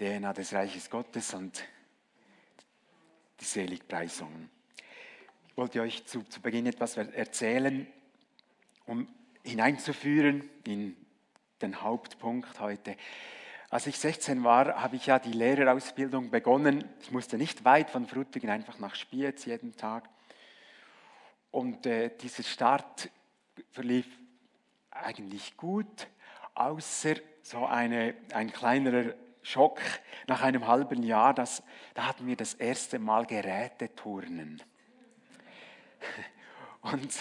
DNA des Reiches Gottes und die Seligpreisungen. Ich wollte euch zu, zu Beginn etwas erzählen, um hineinzuführen in den Hauptpunkt heute. Als ich 16 war, habe ich ja die Lehrerausbildung begonnen. Ich musste nicht weit von Frutigen, einfach nach Spiez jeden Tag. Und äh, dieser Start verlief eigentlich gut, außer so eine, ein kleinerer Schock nach einem halben Jahr. Das, da hatten wir das erste Mal Geräteturnen. Und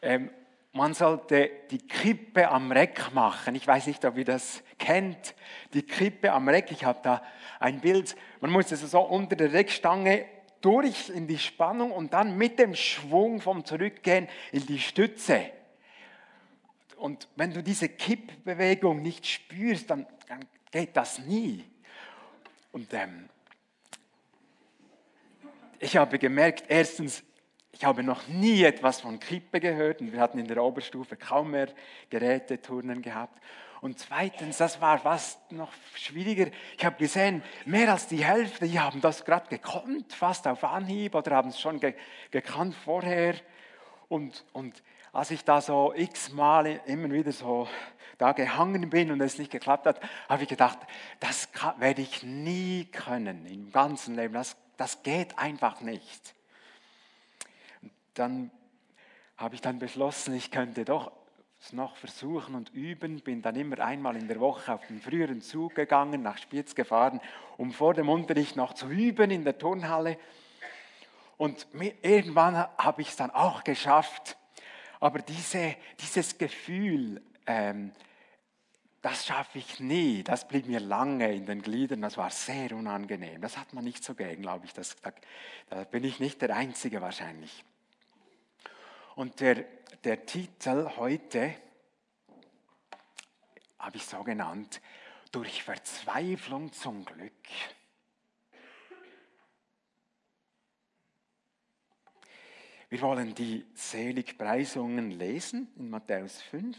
ähm, man sollte die Kippe am Reck machen. Ich weiß nicht, ob ihr das kennt. Die Kippe am Reck. Ich habe da ein Bild. Man muss es so unter der Reckstange durch in die Spannung und dann mit dem Schwung vom Zurückgehen in die Stütze. Und wenn du diese Kippbewegung nicht spürst, dann, dann geht das nie. Und ähm, ich habe gemerkt, erstens, ich habe noch nie etwas von Kippe gehört und wir hatten in der Oberstufe kaum mehr Geräteturnen gehabt. Und zweitens, das war fast noch schwieriger. Ich habe gesehen, mehr als die Hälfte, die haben das gerade gekonnt, fast auf Anhieb oder haben es schon ge gekannt vorher. Und, und als ich da so x-mal immer wieder so da gehangen bin und es nicht geklappt hat, habe ich gedacht, das kann, werde ich nie können im ganzen Leben. Das, das geht einfach nicht. Dann habe ich dann beschlossen, ich könnte doch es noch versuchen und üben. Bin dann immer einmal in der Woche auf den früheren Zug gegangen, nach Spitz gefahren, um vor dem Unterricht noch zu üben in der Turnhalle. Und irgendwann habe ich es dann auch geschafft. Aber diese, dieses Gefühl, ähm, das schaffe ich nie. Das blieb mir lange in den Gliedern. Das war sehr unangenehm. Das hat man nicht so gern, glaube ich. Das, da, da bin ich nicht der Einzige wahrscheinlich. Und der, der Titel heute habe ich so genannt, durch Verzweiflung zum Glück. Wir wollen die Seligpreisungen lesen in Matthäus 5.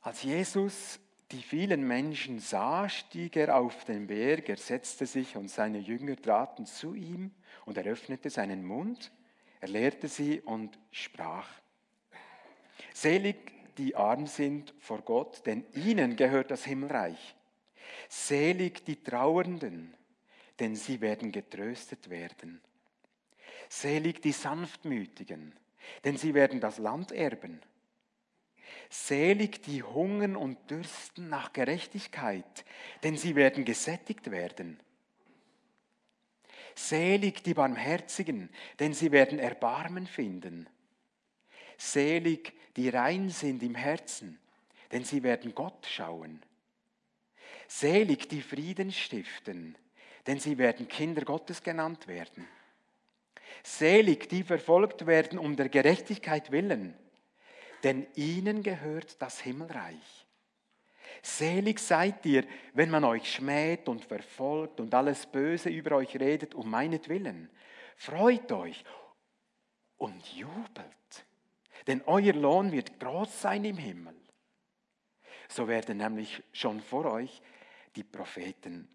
Als Jesus die vielen Menschen sah, stieg er auf den Berg, er setzte sich und seine Jünger traten zu ihm und er öffnete seinen Mund, er lehrte sie und sprach. Selig die arm sind vor Gott, denn ihnen gehört das Himmelreich. Selig die Trauernden, denn sie werden getröstet werden. Selig die Sanftmütigen, denn sie werden das Land erben. Selig die hungern und dürsten nach Gerechtigkeit, denn sie werden gesättigt werden. Selig die Barmherzigen, denn sie werden Erbarmen finden. Selig die rein sind im Herzen, denn sie werden Gott schauen. Selig die Frieden stiften, denn sie werden Kinder Gottes genannt werden. Selig die verfolgt werden um der Gerechtigkeit willen, denn ihnen gehört das Himmelreich. Selig seid ihr, wenn man euch schmäht und verfolgt und alles Böse über euch redet um meinetwillen. Freut euch und jubelt, denn euer Lohn wird groß sein im Himmel. So werden nämlich schon vor euch die Propheten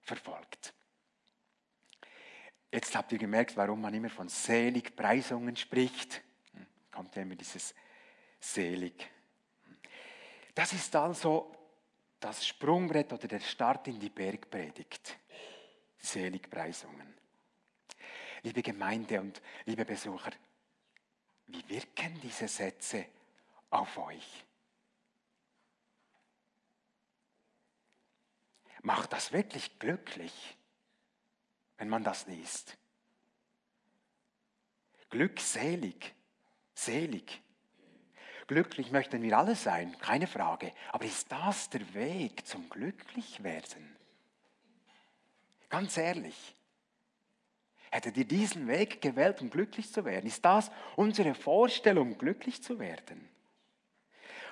verfolgt. Jetzt habt ihr gemerkt, warum man immer von Seligpreisungen spricht. Hm, kommt ja immer dieses selig. Das ist also das Sprungbrett oder der Start in die Bergpredigt. Seligpreisungen. Liebe Gemeinde und liebe Besucher, wie wirken diese Sätze auf euch? Macht das wirklich glücklich, wenn man das liest? Glückselig, selig. Glücklich möchten wir alle sein, keine Frage. Aber ist das der Weg zum Glücklichwerden? Ganz ehrlich. Hättet ihr diesen Weg gewählt, um glücklich zu werden? Ist das unsere Vorstellung, glücklich zu werden?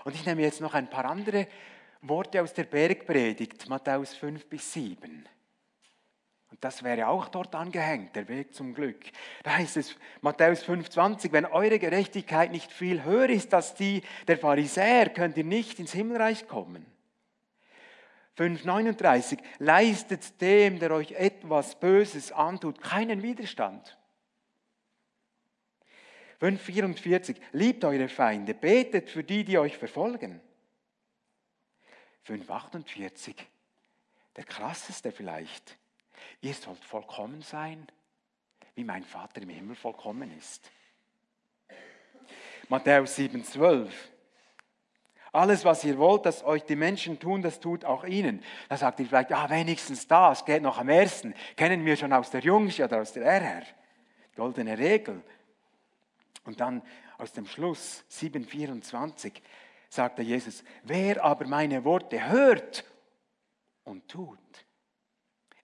Und ich nehme jetzt noch ein paar andere Worte aus der Bergpredigt, Matthäus 5 bis 7. Das wäre auch dort angehängt, der Weg zum Glück. Da heißt es, Matthäus 5,20, wenn eure Gerechtigkeit nicht viel höher ist als die der Pharisäer, könnt ihr nicht ins Himmelreich kommen. 5,39, leistet dem, der euch etwas Böses antut, keinen Widerstand. 5,44, liebt eure Feinde, betet für die, die euch verfolgen. 5,48, der krasseste vielleicht, ihr sollt vollkommen sein, wie mein Vater im Himmel vollkommen ist. Matthäus 7,12, alles, was ihr wollt, dass euch die Menschen tun, das tut auch ihnen. Da sagt ihr vielleicht, ja, wenigstens das, geht noch am ersten. Kennen wir schon aus der Jungsche oder aus der RR. Goldene Regel. Und dann aus dem Schluss 7,24 sagte Jesus, wer aber meine Worte hört und tut,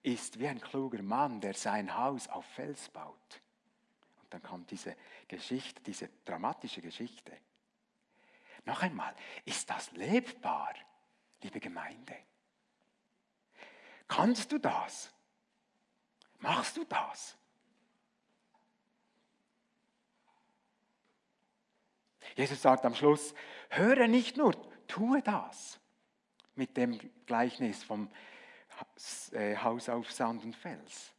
ist wie ein kluger Mann, der sein Haus auf Fels baut. Und dann kommt diese Geschichte, diese dramatische Geschichte. Noch einmal, ist das lebbar, liebe Gemeinde? Kannst du das? Machst du das? Jesus sagt am Schluss, höre nicht nur, tue das. Mit dem Gleichnis vom Haus auf Sand und Fels.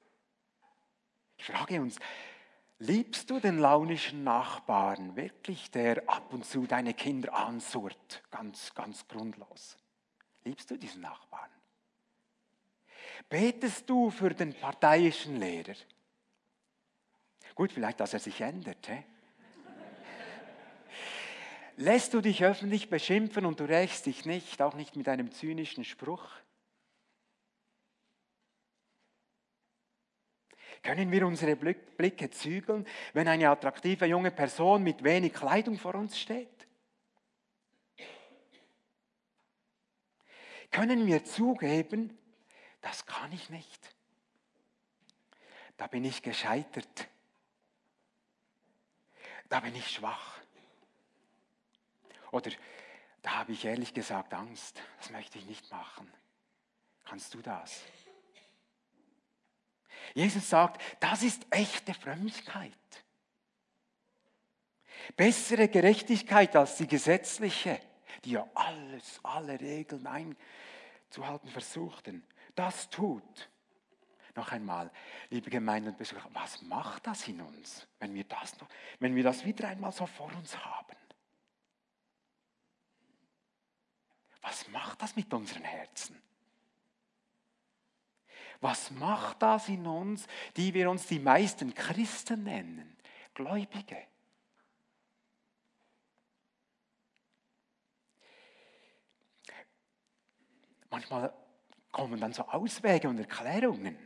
Ich frage uns, Liebst du den launischen Nachbarn wirklich, der ab und zu deine Kinder ansurrt, ganz, ganz grundlos? Liebst du diesen Nachbarn? Betest du für den parteiischen Lehrer? Gut, vielleicht, dass er sich ändert. He? Lässt du dich öffentlich beschimpfen und du rächst dich nicht, auch nicht mit einem zynischen Spruch? Können wir unsere Blicke zügeln, wenn eine attraktive junge Person mit wenig Kleidung vor uns steht? Können wir zugeben, das kann ich nicht. Da bin ich gescheitert. Da bin ich schwach. Oder da habe ich ehrlich gesagt Angst. Das möchte ich nicht machen. Kannst du das? Jesus sagt, das ist echte Frömmigkeit. Bessere Gerechtigkeit als die gesetzliche, die ja alles, alle Regeln einzuhalten versuchten. Das tut. Noch einmal, liebe Gemeinde und Besucher, was macht das in uns, wenn wir das, noch, wenn wir das wieder einmal so vor uns haben? Was macht das mit unseren Herzen? Was macht das in uns, die wir uns die meisten Christen nennen? Gläubige. Manchmal kommen dann so Auswege und Erklärungen.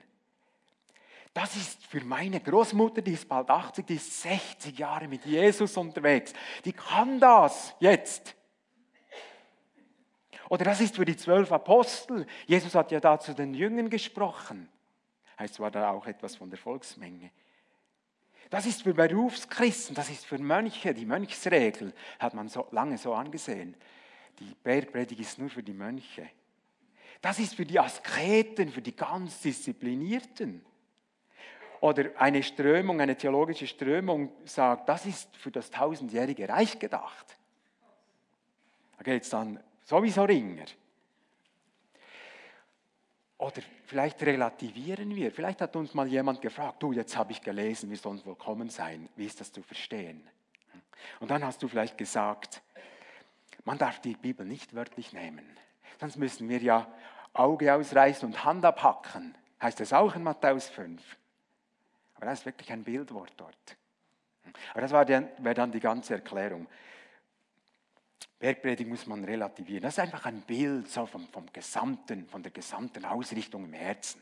Das ist für meine Großmutter, die ist bald 80, die ist 60 Jahre mit Jesus unterwegs. Die kann das jetzt. Oder das ist für die zwölf Apostel. Jesus hat ja da zu den Jüngern gesprochen. Heißt war da auch etwas von der Volksmenge. Das ist für Berufschristen, das ist für Mönche, die Mönchsregel hat man so lange so angesehen. Die Bergpredigt ist nur für die Mönche. Das ist für die Asketen, für die ganz Disziplinierten. Oder eine Strömung, eine theologische Strömung sagt, das ist für das tausendjährige Reich gedacht. Da geht es dann Sowieso Ringer. Oder vielleicht relativieren wir. Vielleicht hat uns mal jemand gefragt, du, jetzt habe ich gelesen, wir sollen willkommen sein. Wie ist das zu verstehen? Und dann hast du vielleicht gesagt, man darf die Bibel nicht wörtlich nehmen. Sonst müssen wir ja Auge ausreißen und Hand abhacken. Heißt das auch in Matthäus 5. Aber das ist wirklich ein Bildwort dort. Aber das wäre dann die ganze Erklärung. Bergpredigt muss man relativieren. Das ist einfach ein Bild so vom, vom gesamten, von der gesamten Ausrichtung im Herzen.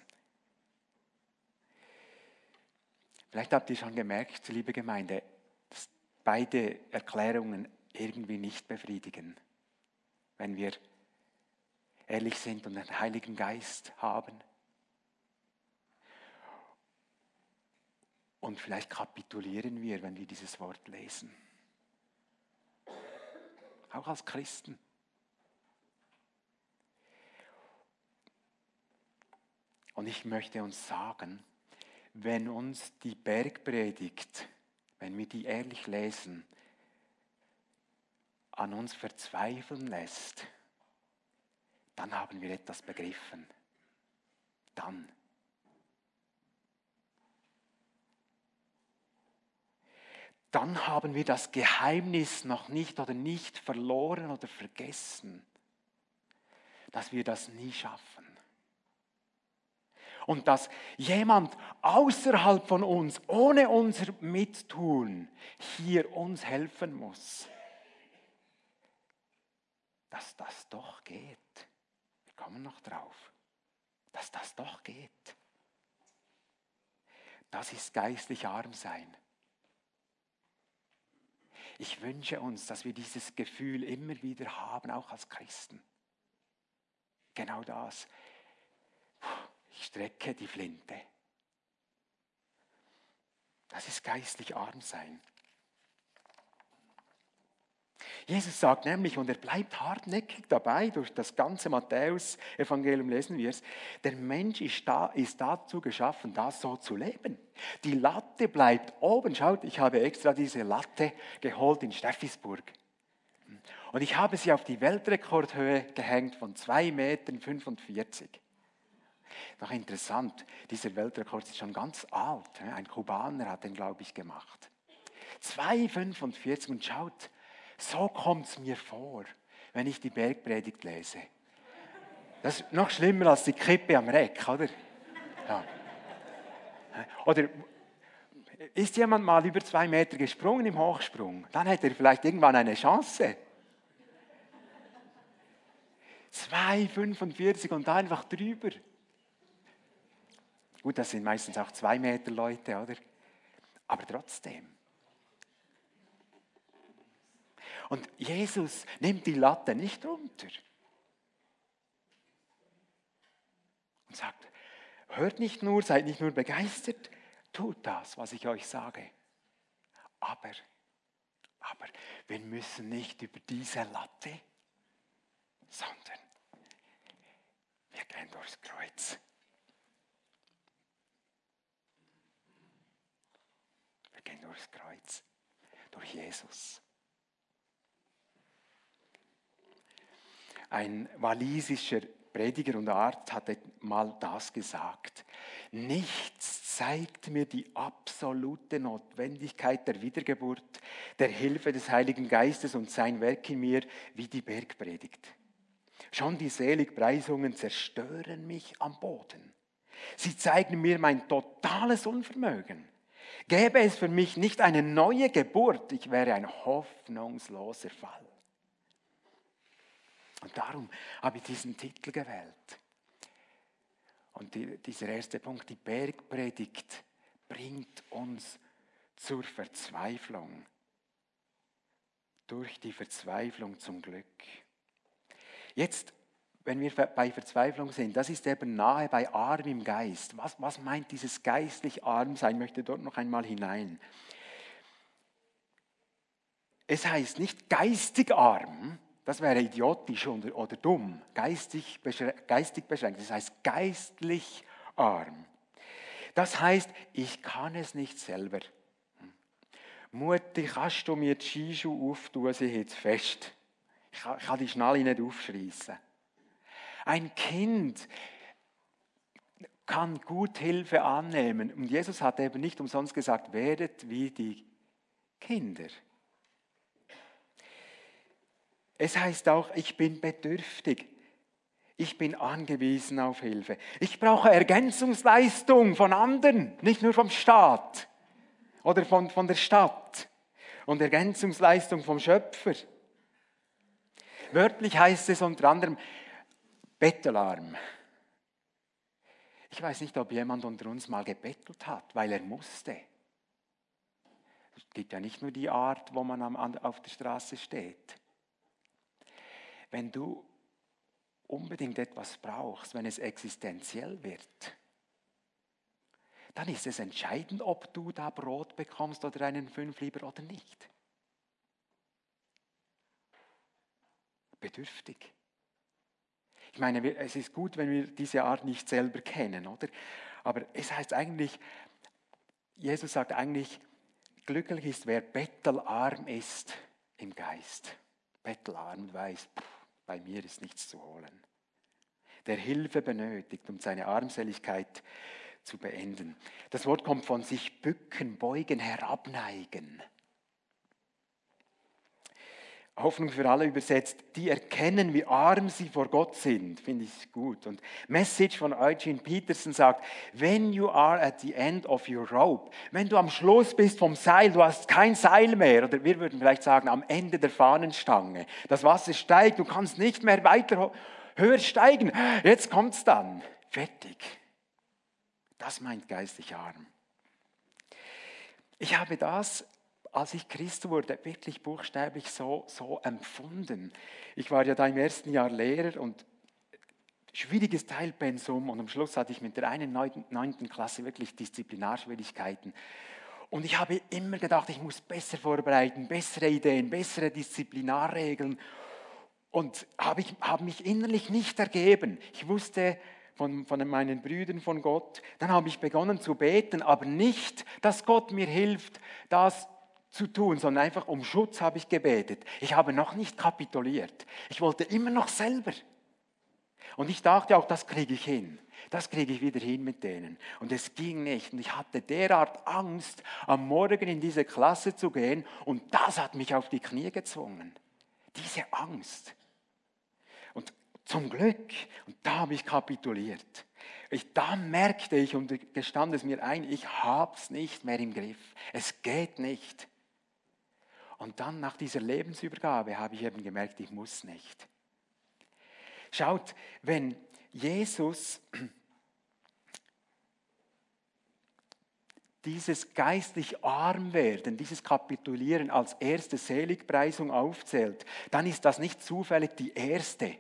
Vielleicht habt ihr schon gemerkt, liebe Gemeinde, dass beide Erklärungen irgendwie nicht befriedigen. Wenn wir ehrlich sind und den Heiligen Geist haben. Und vielleicht kapitulieren wir, wenn wir dieses Wort lesen auch als Christen. Und ich möchte uns sagen, wenn uns die Bergpredigt, wenn wir die ehrlich lesen, an uns verzweifeln lässt, dann haben wir etwas begriffen. Dann. Dann haben wir das Geheimnis noch nicht oder nicht verloren oder vergessen, dass wir das nie schaffen. Und dass jemand außerhalb von uns, ohne unser Mittun, hier uns helfen muss. Dass das doch geht. Wir kommen noch drauf. Dass das doch geht. Das ist geistlich arm sein. Ich wünsche uns, dass wir dieses Gefühl immer wieder haben, auch als Christen. Genau das. Ich strecke die Flinte. Das ist geistlich arm sein. Jesus sagt nämlich, und er bleibt hartnäckig dabei, durch das ganze Matthäus-Evangelium lesen wir es, der Mensch ist, da, ist dazu geschaffen, das so zu leben. Die Latte bleibt oben. Schaut, ich habe extra diese Latte geholt in Steffisburg. Und ich habe sie auf die Weltrekordhöhe gehängt von 2,45 Metern. Noch interessant, dieser Weltrekord ist schon ganz alt. Ein Kubaner hat den, glaube ich, gemacht. 2,45 und schaut, so kommt es mir vor, wenn ich die Bergpredigt lese. Das ist noch schlimmer als die Kippe am Reck, oder? Ja. Oder ist jemand mal über zwei Meter gesprungen im Hochsprung? Dann hätte er vielleicht irgendwann eine Chance. 2,45 und einfach drüber. Gut, das sind meistens auch zwei Meter Leute, oder? Aber trotzdem. Und Jesus nimmt die Latte nicht runter. Und sagt, hört nicht nur, seid nicht nur begeistert, tut das, was ich euch sage. Aber, aber wir müssen nicht über diese Latte, sondern wir gehen durchs Kreuz. Wir gehen durchs Kreuz, durch Jesus. Ein walisischer Prediger und Arzt hatte mal das gesagt. Nichts zeigt mir die absolute Notwendigkeit der Wiedergeburt, der Hilfe des Heiligen Geistes und sein Werk in mir wie die Bergpredigt. Schon die Seligpreisungen zerstören mich am Boden. Sie zeigen mir mein totales Unvermögen. Gäbe es für mich nicht eine neue Geburt, ich wäre ein hoffnungsloser Fall. Und darum habe ich diesen Titel gewählt. Und die, dieser erste Punkt, die Bergpredigt, bringt uns zur Verzweiflung. Durch die Verzweiflung zum Glück. Jetzt, wenn wir bei Verzweiflung sind, das ist eben nahe bei arm im Geist. Was, was meint dieses geistlich arm sein? Ich möchte dort noch einmal hinein. Es heißt nicht geistig arm, das wäre idiotisch oder, oder dumm, geistig, geistig beschränkt. Das heißt geistlich arm. Das heißt, ich kann es nicht selber. Mutti, kannst du mir die Skischuhe auftun, sie jetzt fest. Ich kann, ich kann die Schnalle nicht aufschreissen. Ein Kind kann gut Hilfe annehmen. Und Jesus hat eben nicht umsonst gesagt, werdet wie die Kinder. Es heißt auch, ich bin bedürftig. Ich bin angewiesen auf Hilfe. Ich brauche Ergänzungsleistung von anderen, nicht nur vom Staat oder von, von der Stadt. Und Ergänzungsleistung vom Schöpfer. Wörtlich heißt es unter anderem Bettelarm. Ich weiß nicht, ob jemand unter uns mal gebettelt hat, weil er musste. Es gibt ja nicht nur die Art, wo man auf der Straße steht. Wenn du unbedingt etwas brauchst, wenn es existenziell wird, dann ist es entscheidend, ob du da Brot bekommst oder einen Fünflieber oder nicht. Bedürftig. Ich meine, es ist gut, wenn wir diese Art nicht selber kennen, oder? Aber es heißt eigentlich, Jesus sagt eigentlich, glücklich ist, wer bettelarm ist im Geist. Bettelarm weiß, pff, bei mir ist nichts zu holen. der Hilfe benötigt, um seine Armseligkeit zu beenden. Das Wort kommt von sich bücken, beugen, herabneigen. Hoffnung für alle übersetzt, die erkennen, wie arm sie vor Gott sind, finde ich gut. Und Message von Eugene Peterson sagt, when you are at the end of your rope, wenn du am Schluss bist vom Seil, du hast kein Seil mehr, oder wir würden vielleicht sagen, am Ende der Fahnenstange, das Wasser steigt, du kannst nicht mehr weiter höher steigen, jetzt kommt es dann, fertig. Das meint geistig arm. Ich habe das als ich Christ wurde, wirklich buchstäblich so, so empfunden. Ich war ja da im ersten Jahr Lehrer und schwieriges Teilpensum und am Schluss hatte ich mit der einen neunten Klasse wirklich Disziplinarschwierigkeiten. Und ich habe immer gedacht, ich muss besser vorbereiten, bessere Ideen, bessere Disziplinarregeln. Und habe, ich, habe mich innerlich nicht ergeben. Ich wusste von, von meinen Brüdern von Gott. Dann habe ich begonnen zu beten, aber nicht, dass Gott mir hilft, das zu tun, sondern einfach um Schutz habe ich gebetet. Ich habe noch nicht kapituliert. Ich wollte immer noch selber. Und ich dachte auch, das kriege ich hin. Das kriege ich wieder hin mit denen. Und es ging nicht. Und ich hatte derart Angst, am Morgen in diese Klasse zu gehen. Und das hat mich auf die Knie gezwungen. Diese Angst. Und zum Glück, und da habe ich kapituliert. Ich, da merkte ich und gestand es mir ein, ich habe es nicht mehr im Griff. Es geht nicht. Und dann nach dieser Lebensübergabe habe ich eben gemerkt, ich muss nicht. Schaut, wenn Jesus dieses geistlich arm werden, dieses Kapitulieren als erste Seligpreisung aufzählt, dann ist das nicht zufällig die erste,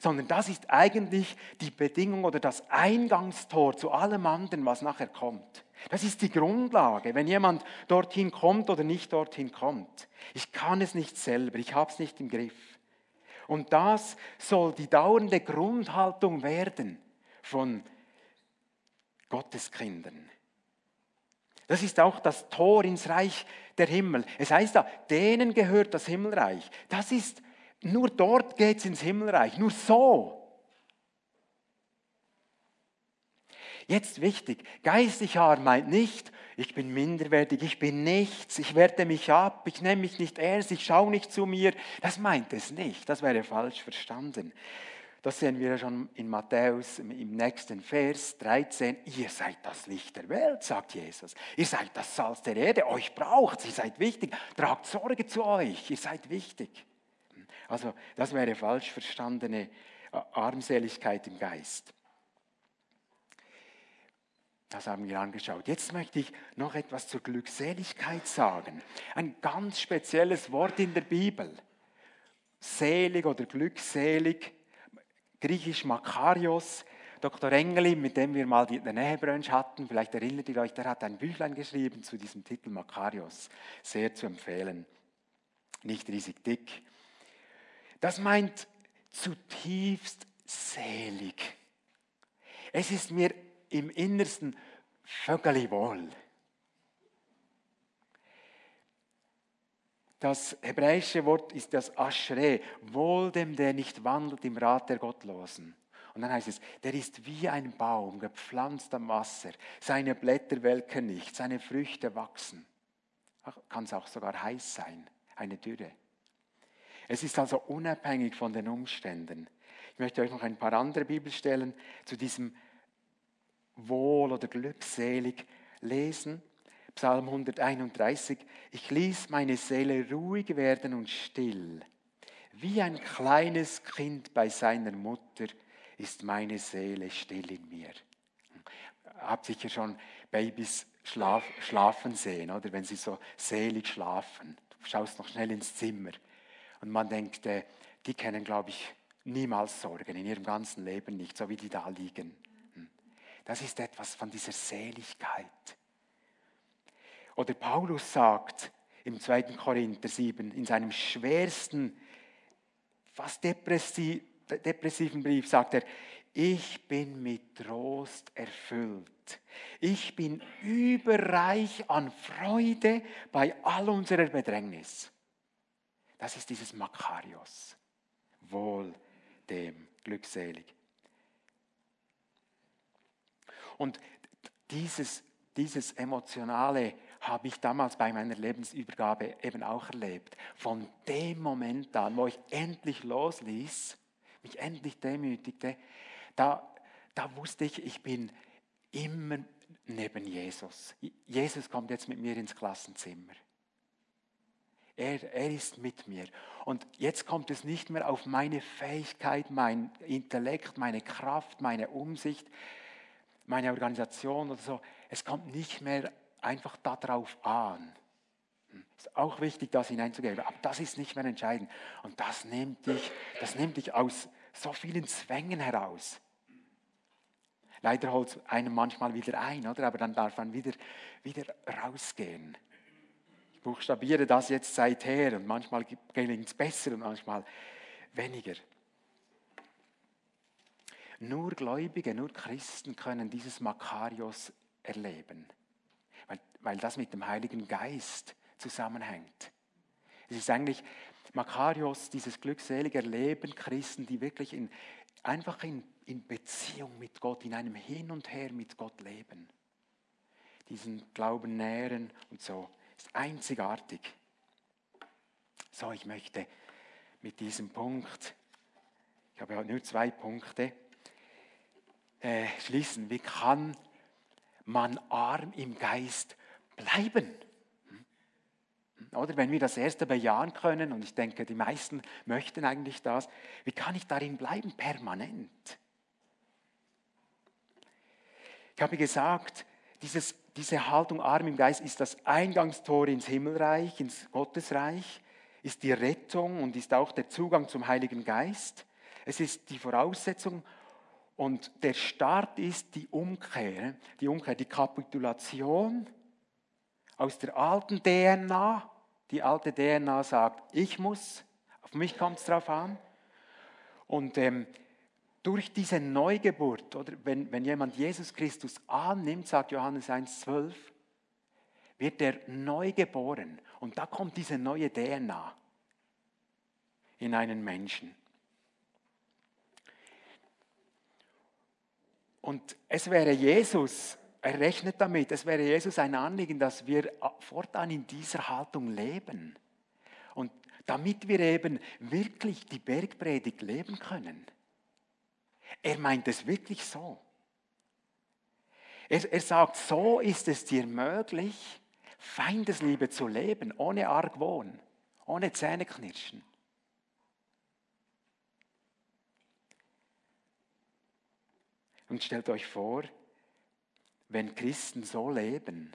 sondern das ist eigentlich die Bedingung oder das Eingangstor zu allem anderen, was nachher kommt. Das ist die Grundlage, wenn jemand dorthin kommt oder nicht dorthin kommt. Ich kann es nicht selber, ich habe es nicht im Griff. Und das soll die dauernde Grundhaltung werden von Gottes Kindern. Das ist auch das Tor ins Reich der Himmel. Es heißt da, denen gehört das Himmelreich. Das ist, nur dort geht es ins Himmelreich, nur so. Jetzt wichtig, geistig arm meint nicht, ich bin minderwertig, ich bin nichts, ich werte mich ab, ich nehme mich nicht ernst, ich schaue nicht zu mir. Das meint es nicht, das wäre falsch verstanden. Das sehen wir schon in Matthäus im nächsten Vers 13. Ihr seid das Licht der Welt, sagt Jesus. Ihr seid das Salz der Erde, euch braucht ihr seid wichtig. Tragt Sorge zu euch, ihr seid wichtig. Also das wäre falsch verstandene Armseligkeit im Geist. Das haben wir angeschaut. Jetzt möchte ich noch etwas zur Glückseligkeit sagen. Ein ganz spezielles Wort in der Bibel. Selig oder glückselig, griechisch Makarios. Dr. Engeli, mit dem wir mal den Nähebrunch hatten, vielleicht erinnert ihr euch, der hat ein Büchlein geschrieben zu diesem Titel Makarios. Sehr zu empfehlen. Nicht riesig dick. Das meint zutiefst selig. Es ist mir im Innersten vögeli wohl. Das hebräische Wort ist das Aschre, wohl dem, der nicht wandelt im Rat der Gottlosen. Und dann heißt es, der ist wie ein Baum, gepflanzt am Wasser. Seine Blätter welken nicht, seine Früchte wachsen. Kann es auch sogar heiß sein, eine Dürre. Es ist also unabhängig von den Umständen. Ich möchte euch noch ein paar andere Bibelstellen zu diesem wohl oder glückselig lesen. Psalm 131. Ich ließ meine Seele ruhig werden und still. Wie ein kleines Kind bei seiner Mutter ist meine Seele still in mir. Habt sicher schon Babys schlaf, schlafen sehen, oder wenn sie so selig schlafen. Du schaust noch schnell ins Zimmer und man denkt, äh, die kennen, glaube ich, niemals Sorgen in ihrem ganzen Leben nicht, so wie die da liegen. Das ist etwas von dieser Seligkeit. Oder Paulus sagt im 2. Korinther 7, in seinem schwersten, fast depressiven Brief, sagt er, ich bin mit Trost erfüllt. Ich bin überreich an Freude bei all unserer Bedrängnis. Das ist dieses Makarios. Wohl dem, glückselig. Und dieses, dieses Emotionale habe ich damals bei meiner Lebensübergabe eben auch erlebt. Von dem Moment an, wo ich endlich losließ, mich endlich demütigte, da, da wusste ich, ich bin immer neben Jesus. Jesus kommt jetzt mit mir ins Klassenzimmer. Er, er ist mit mir. Und jetzt kommt es nicht mehr auf meine Fähigkeit, mein Intellekt, meine Kraft, meine Umsicht, meine Organisation oder so. Es kommt nicht mehr einfach darauf an. Es ist auch wichtig, das hineinzugeben, aber das ist nicht mehr entscheidend. Und das nimmt dich, das nimmt dich aus so vielen Zwängen heraus. Leider holt es einem manchmal wieder ein, oder? aber dann darf man wieder, wieder rausgehen. Ich buchstabiere das jetzt seither und manchmal gelingt es besser und manchmal weniger. Nur Gläubige, nur Christen können dieses Makarios erleben, weil, weil das mit dem Heiligen Geist zusammenhängt. Es ist eigentlich Makarios, dieses glückselige Erleben Christen, die wirklich in, einfach in, in Beziehung mit Gott, in einem Hin und Her mit Gott leben. Diesen Glauben nähren und so. Ist einzigartig. So, ich möchte mit diesem Punkt, ich habe heute nur zwei Punkte, äh, schließen. Wie kann man arm im Geist bleiben? Oder wenn wir das erste bejahen können, und ich denke, die meisten möchten eigentlich das, wie kann ich darin bleiben permanent? Ich habe gesagt, dieses, diese Haltung arm im Geist ist das Eingangstor ins Himmelreich, ins Gottesreich, ist die Rettung und ist auch der Zugang zum Heiligen Geist. Es ist die Voraussetzung und der Start ist die Umkehr, die Umkehr, die Kapitulation aus der alten DNA die alte DNA sagt, ich muss, auf mich kommt es drauf an. Und ähm, durch diese Neugeburt, oder wenn, wenn jemand Jesus Christus annimmt, sagt Johannes 1,12, wird er neu geboren. Und da kommt diese neue DNA in einen Menschen. Und es wäre Jesus er rechnet damit, es wäre Jesus ein Anliegen, dass wir fortan in dieser Haltung leben. Und damit wir eben wirklich die Bergpredigt leben können. Er meint es wirklich so. Er, er sagt, so ist es dir möglich, Feindesliebe zu leben, ohne Argwohn, ohne Zähneknirschen. Und stellt euch vor, wenn Christen so leben,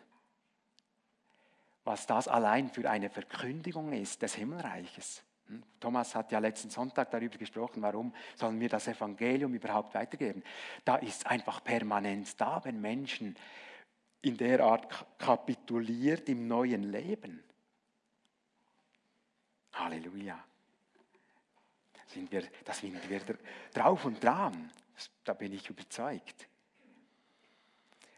was das allein für eine Verkündigung ist des Himmelreiches. Hm? Thomas hat ja letzten Sonntag darüber gesprochen, warum sollen wir das Evangelium überhaupt weitergeben. Da ist einfach permanent da, wenn Menschen in der Art kapituliert im neuen Leben. Halleluja. Sind wir, da sind wir drauf und dran. Da bin ich überzeugt.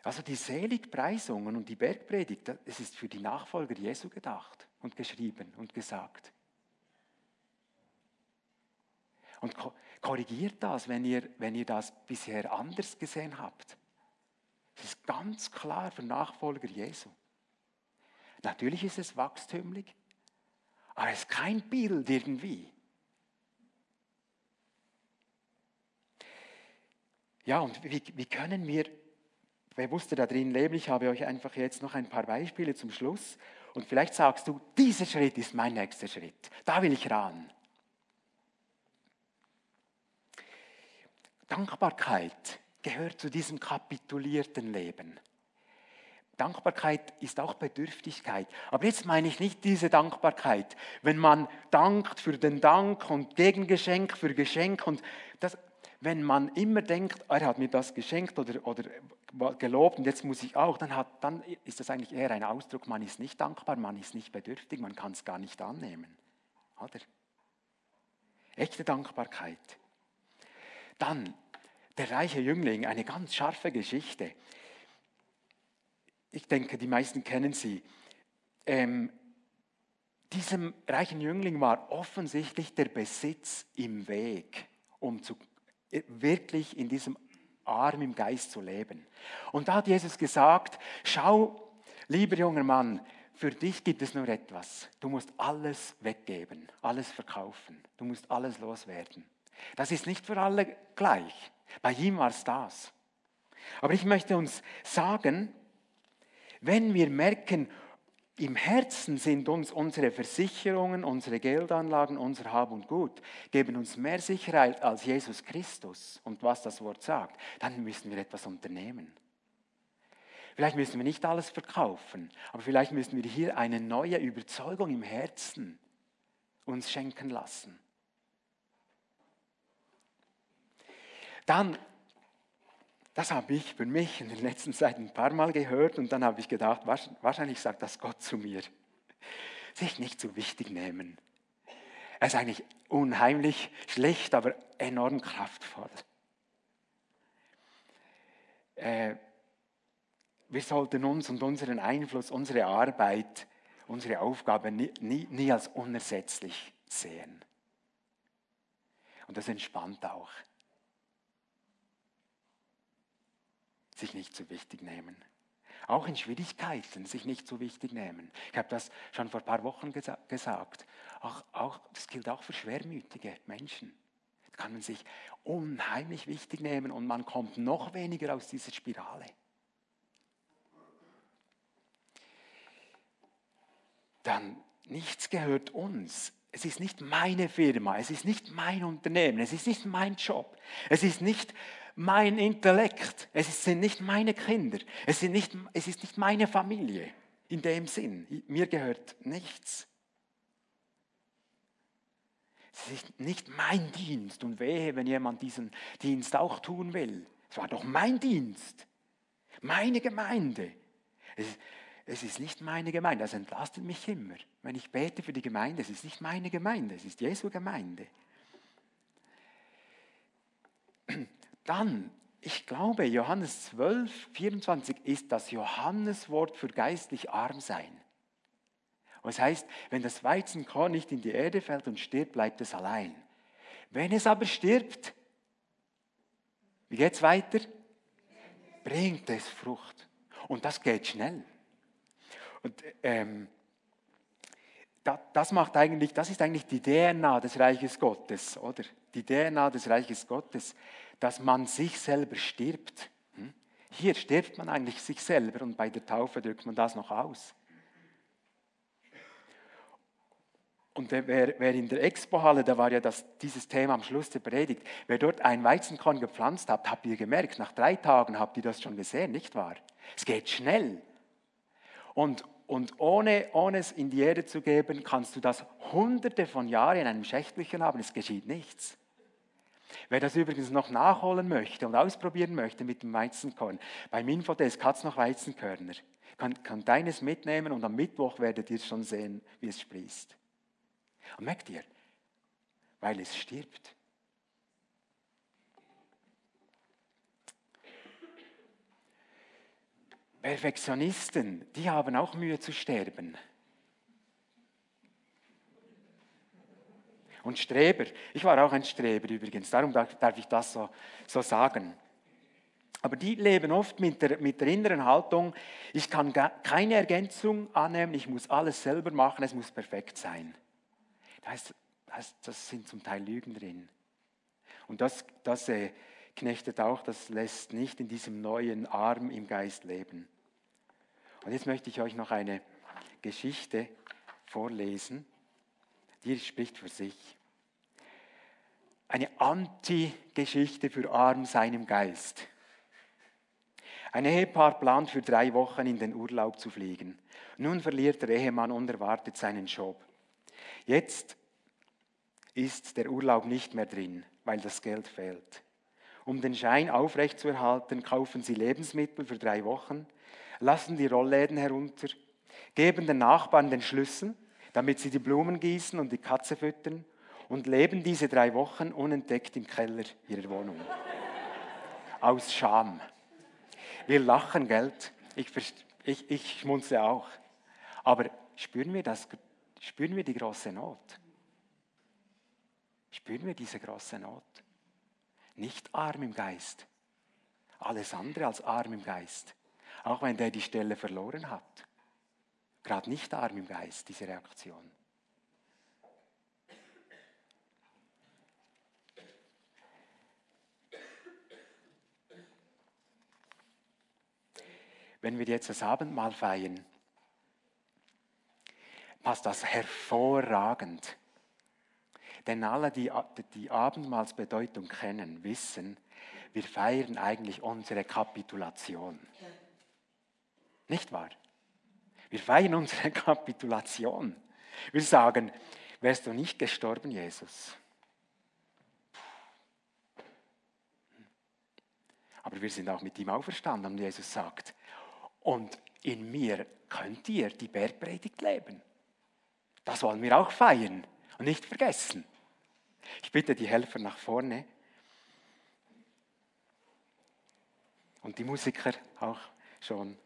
Also die Seligpreisungen und die Bergpredigt, es ist für die Nachfolger Jesu gedacht und geschrieben und gesagt. Und korrigiert das, wenn ihr, wenn ihr das bisher anders gesehen habt. Es ist ganz klar für Nachfolger Jesu. Natürlich ist es wachstümlich, aber es ist kein Bild irgendwie. Ja, und wie, wie können wir bewusster da drin leben. Ich habe euch einfach jetzt noch ein paar Beispiele zum Schluss. Und vielleicht sagst du, dieser Schritt ist mein nächster Schritt. Da will ich ran. Dankbarkeit gehört zu diesem kapitulierten Leben. Dankbarkeit ist auch Bedürftigkeit. Aber jetzt meine ich nicht diese Dankbarkeit, wenn man dankt für den Dank und Gegengeschenk für Geschenk und das, wenn man immer denkt, er hat mir das geschenkt oder, oder gelobt und jetzt muss ich auch, dann, hat, dann ist das eigentlich eher ein Ausdruck, man ist nicht dankbar, man ist nicht bedürftig, man kann es gar nicht annehmen. Oder? Echte Dankbarkeit. Dann der reiche Jüngling, eine ganz scharfe Geschichte. Ich denke, die meisten kennen sie. Ähm, diesem reichen Jüngling war offensichtlich der Besitz im Weg, um zu, wirklich in diesem arm im Geist zu leben. Und da hat Jesus gesagt, schau, lieber junger Mann, für dich gibt es nur etwas. Du musst alles weggeben, alles verkaufen. Du musst alles loswerden. Das ist nicht für alle gleich. Bei ihm war es das. Aber ich möchte uns sagen, wenn wir merken, im Herzen sind uns unsere Versicherungen, unsere Geldanlagen, unser Hab und Gut, geben uns mehr Sicherheit als Jesus Christus und was das Wort sagt, dann müssen wir etwas unternehmen. Vielleicht müssen wir nicht alles verkaufen, aber vielleicht müssen wir hier eine neue Überzeugung im Herzen uns schenken lassen. Dann, das habe ich für mich in der letzten Zeit ein paar Mal gehört und dann habe ich gedacht, wahrscheinlich sagt das Gott zu mir. Sich nicht so wichtig nehmen. Er ist eigentlich unheimlich schlecht, aber enorm kraftvoll. Äh, wir sollten uns und unseren Einfluss, unsere Arbeit, unsere Aufgabe nie, nie, nie als unersetzlich sehen. Und das entspannt auch. Sich nicht zu wichtig nehmen. Auch in Schwierigkeiten sich nicht zu wichtig nehmen. Ich habe das schon vor ein paar Wochen gesa gesagt. Auch, auch, das gilt auch für schwermütige Menschen. Da kann man sich unheimlich wichtig nehmen und man kommt noch weniger aus dieser Spirale. dann nichts gehört uns. Es ist nicht meine Firma, es ist nicht mein Unternehmen, es ist nicht mein Job, es ist nicht mein Intellekt, es sind nicht meine Kinder, es, sind nicht, es ist nicht meine Familie in dem Sinn. Mir gehört nichts. Es ist nicht mein Dienst und wehe, wenn jemand diesen Dienst auch tun will. Es war doch mein Dienst, meine Gemeinde. Es, es ist nicht meine Gemeinde. Das entlastet mich immer. Wenn ich bete für die Gemeinde, es ist nicht meine Gemeinde, es ist Jesu Gemeinde. Dann, ich glaube, Johannes 12, 24 ist das Johanneswort für geistlich arm sein. Es heißt, wenn das Weizenkorn nicht in die Erde fällt und stirbt, bleibt es allein. Wenn es aber stirbt, wie geht es weiter? Bringt es Frucht. Und das geht schnell. Und ähm, das macht eigentlich, das ist eigentlich die DNA des Reiches Gottes, oder? Die DNA des Reiches Gottes, dass man sich selber stirbt. Hm? Hier stirbt man eigentlich sich selber und bei der Taufe drückt man das noch aus. Und wer, wer in der Expo-Halle, da war ja das, dieses Thema am Schluss der Predigt, wer dort ein Weizenkorn gepflanzt hat, habt ihr gemerkt, nach drei Tagen habt ihr das schon gesehen, nicht wahr? Es geht schnell. Und, und ohne, ohne es in die Erde zu geben, kannst du das hunderte von Jahren in einem Schächtelchen haben, es geschieht nichts. Wer das übrigens noch nachholen möchte und ausprobieren möchte mit dem Weizenkorn, beim Infodesk hat es noch Weizenkörner. Kann, kann deines mitnehmen und am Mittwoch werdet ihr schon sehen, wie es sprießt. Und merkt ihr, weil es stirbt. Perfektionisten, die haben auch Mühe zu sterben. Und Streber, ich war auch ein Streber übrigens, darum darf, ich das so, so sagen. Aber die leben oft mit der, mit der inneren Haltung, ich kann keine Ergänzung annehmen, ich muss alles selber machen, es muss perfekt sein. Das, das, das sind zum Teil Lügen drin. Und das, das äh, knechtet auch, das lässt nicht in diesem neuen Arm im Geist leben. Und jetzt möchte ich euch noch eine Geschichte vorlesen, die spricht für sich. Eine Anti-Geschichte für arm seinem Geist. Ein Ehepaar plant für drei Wochen in den Urlaub zu fliegen. Nun verliert der Ehemann unerwartet seinen Job. Jetzt ist der Urlaub nicht mehr drin, weil das Geld fehlt. Um den Schein aufrechtzuerhalten, kaufen sie Lebensmittel für drei Wochen, lassen die Rollläden herunter, geben den Nachbarn den Schlüssel, damit sie die Blumen gießen und die Katze füttern und leben diese drei Wochen unentdeckt im Keller ihrer Wohnung. Aus Scham. Wir lachen, Geld. Ich, ich, ich schmunze auch. Aber spüren wir, das, spüren wir die große Not? Spüren wir diese große Not? Nicht arm im Geist, alles andere als arm im Geist. Auch wenn der die Stelle verloren hat. Gerade nicht arm im Geist, diese Reaktion. Wenn wir jetzt das Abendmahl feiern, passt das hervorragend. Denn alle, die die Abendmahlsbedeutung kennen, wissen, wir feiern eigentlich unsere Kapitulation. Nicht wahr? Wir feiern unsere Kapitulation. Wir sagen, wärst du nicht gestorben, Jesus? Aber wir sind auch mit ihm auferstanden und Jesus sagt, und in mir könnt ihr die Bergpredigt leben. Das wollen wir auch feiern und nicht vergessen. Ich bitte die Helfer nach vorne. Und die Musiker auch schon.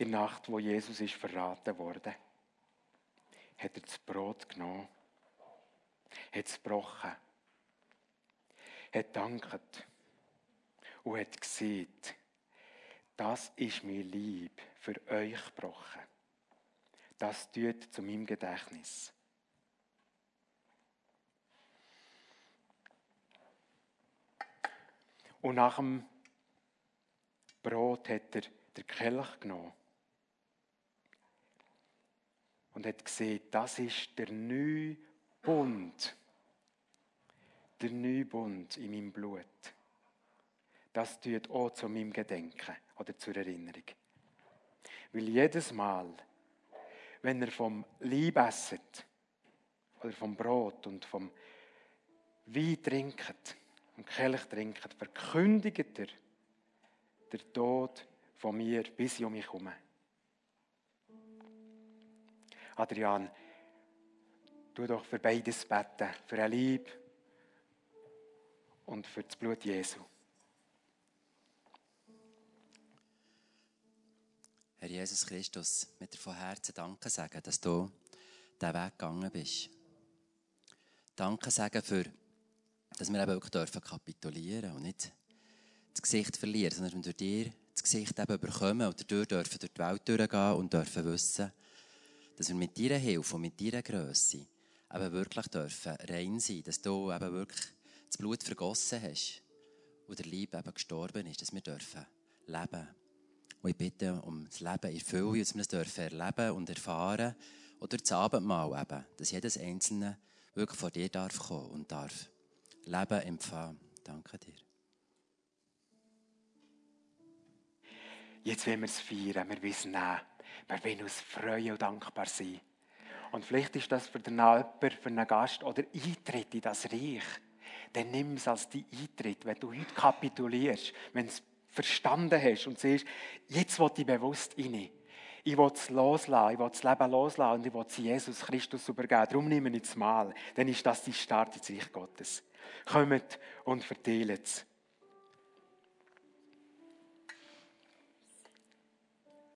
In der Nacht, wo Jesus ist verraten wurde, hat er das Brot genommen, hat es gebrochen, hat danket und hat gesagt, das ist mein Lieb für euch gebrochen. Das tut zu meinem Gedächtnis. Und nach dem Brot hat er den Kelch genommen und hat gesehen, das ist der neue Bund. Der neue Bund in meinem Blut. Das tut auch zu meinem Gedenken oder zur Erinnerung. Weil jedes Mal, wenn er vom Leib esset, oder vom Brot und vom Wein trinkt, und Kelch trinkt, verkündigt er der Tod von mir, bis ich um mich komme. Adrian, tu doch für beides beten, für ein Lieb und für das Blut Jesu. Herr Jesus Christus, mit dir von Herzen Danke sagen, dass du diesen Weg gegangen bist. Danke sagen für, dass wir eben wirklich dürfen kapitulieren und nicht das Gesicht verlieren, sondern durch dir das Gesicht eben bekommen und dadurch dürfen durch die Welt durchgehen und dürfen wissen, dass wir mit deiner Hilfe und mit deiner Größe eben wirklich dürfen rein sein, dass du eben wirklich das Blut vergossen hast und der Liebe eben gestorben ist, dass wir dürfen leben. Und ich bitte um das Leben in Fülle, dass wir es dürfen erleben und erfahren oder das Abendmahl eben, dass jedes Einzelne wirklich vor dir darf kommen und darf Leben empfangen. Danke dir. Jetzt wollen wir es feiern, wir wissen auch, wir wollen uns freuen und dankbar sein. Und vielleicht ist das für den Nachbar, für einen Gast oder Eintritt in das Reich. Dann nimm es als die Eintritt, wenn du heute kapitulierst, wenn du es verstanden hast und siehst, jetzt will ich bewusst rein. Ich will es loslassen, ich will das Leben loslassen und ich will es Jesus Christus übergeben. Darum nehme ich es mal. Dann ist das die Start ins Reich Gottes. Kommt und verteilt es.